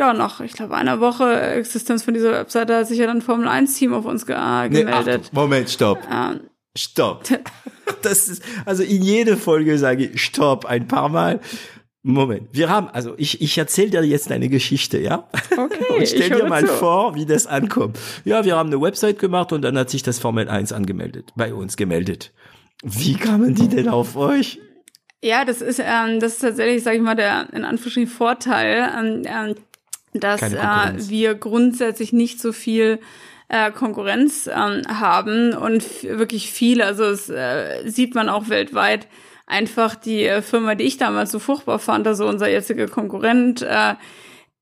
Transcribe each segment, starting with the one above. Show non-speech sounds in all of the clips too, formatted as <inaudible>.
Ja, nach, ich glaube, einer Woche Existenz von dieser Webseite hat sich ja dann Formel 1-Team auf uns ge gemeldet. Nee, ach, Moment, stopp. Ähm, stopp. <laughs> Das ist, also in jede Folge sage ich Stopp ein paar Mal. Moment, wir haben, also ich, ich erzähle dir jetzt eine Geschichte, ja? Okay. <laughs> Und stell dir mal zu. vor, wie das ankommt. Ja, wir haben eine Website gemacht und dann hat sich das Formel 1 angemeldet, bei uns gemeldet. Wie kamen die denn auf euch? Ja, das ist, ähm, das ist tatsächlich, sage ich mal, der in Anführungsstrichen Vorteil. Ähm, ähm dass äh, wir grundsätzlich nicht so viel äh, Konkurrenz ähm, haben und wirklich viele, also es äh, sieht man auch weltweit, einfach die äh, Firma, die ich damals so furchtbar fand, also unser jetziger Konkurrent, äh,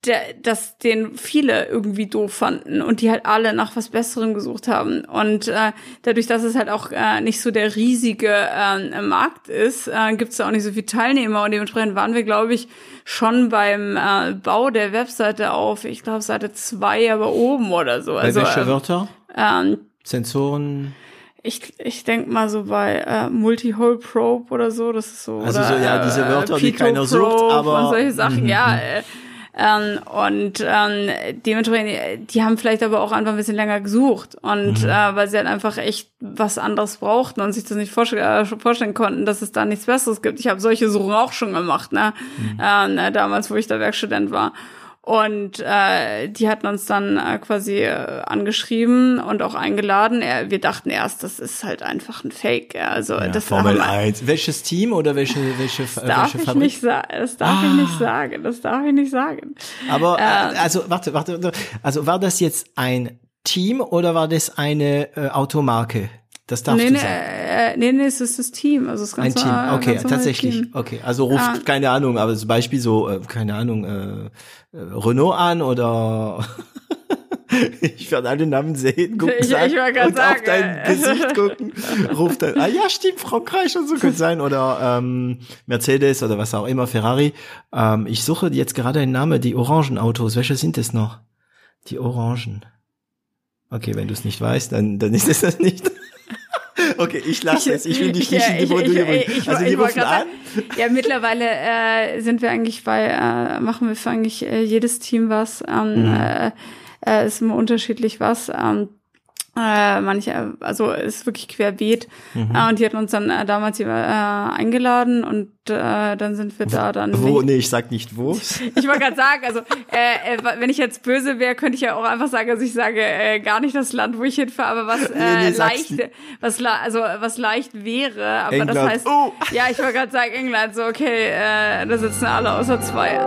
der, dass den viele irgendwie doof fanden und die halt alle nach was Besserem gesucht haben. Und äh, dadurch, dass es halt auch äh, nicht so der riesige äh, Markt ist, äh, gibt es da auch nicht so viele Teilnehmer und dementsprechend waren wir, glaube ich, schon beim äh, Bau der Webseite auf, ich glaube, Seite zwei, aber oben oder so. Bei also, welche Wörter? Ähm, Sensoren? Ich, ich denk mal so bei äh, Multi-Hole Probe oder so, das ist so. Also oder, so, ja, diese Wörter, äh, die keiner sucht, aber. Und solche Sachen, <laughs> mhm. ja. Äh, ähm, und ähm, dementsprechend, die haben vielleicht aber auch einfach ein bisschen länger gesucht und mhm. äh, weil sie halt einfach echt was anderes brauchten und sich das nicht vorstellen, äh, vorstellen konnten, dass es da nichts Besseres gibt. Ich habe solche Suchen auch schon gemacht, ne? Mhm. Ähm, damals, wo ich da Werkstudent war. Und äh, die hatten uns dann äh, quasi äh, angeschrieben und auch eingeladen. Er, wir dachten erst, das ist halt einfach ein Fake. Also ja, das Formel 1. Welches Team oder welche welche das darf welche ich nicht Das darf ah. ich nicht sagen. Das darf ich nicht sagen. Aber äh, ähm. also warte, warte, also war das jetzt ein Team oder war das eine äh, Automarke? Das darfst nee, du nee, sagen. Äh, nee, nee, es ist das Team. Also es ist ganz Ein Team, okay, tatsächlich. Team. Okay, also ruft, ah. keine Ahnung, aber zum Beispiel so, äh, keine Ahnung, äh, äh Renault an oder <laughs> ich werde alle Namen sehen, gucken, ich, sagen, ich und sagen, auf dein Gesicht gucken, ruft dann, ah ja, stimmt, Frankreich und so könnte <laughs> sein, oder ähm, Mercedes oder was auch immer, Ferrari. Ähm, ich suche jetzt gerade einen Namen, die orangen Autos, welche sind es noch? Die Orangen. Okay, wenn du es nicht weißt, dann, dann ist es das nicht. <laughs> Okay, ich lasse es. Ich will dich nicht ja, in die Bredouille bringen. Also die rufen an. Ja, mittlerweile äh, sind wir eigentlich bei, äh, machen wir für eigentlich äh, jedes Team was. Ähm, mhm. äh, äh, ist immer unterschiedlich was. Ähm, äh, manche, also ist wirklich querbeet. Mhm. Äh, und die hatten uns dann äh, damals äh, eingeladen und äh, dann sind wir da dann. Wo? Nee, ich sag nicht wo. <laughs> ich wollte gerade sagen, also äh, wenn ich jetzt böse wäre, könnte ich ja auch einfach sagen, also ich sage gar nicht das Land, wo ich hinfahre, aber was <laughs> nee, nee, leicht, was also was leicht wäre, aber England. das heißt, oh. ja, ich wollte gerade sagen England, so okay, da sitzen alle außer zwei.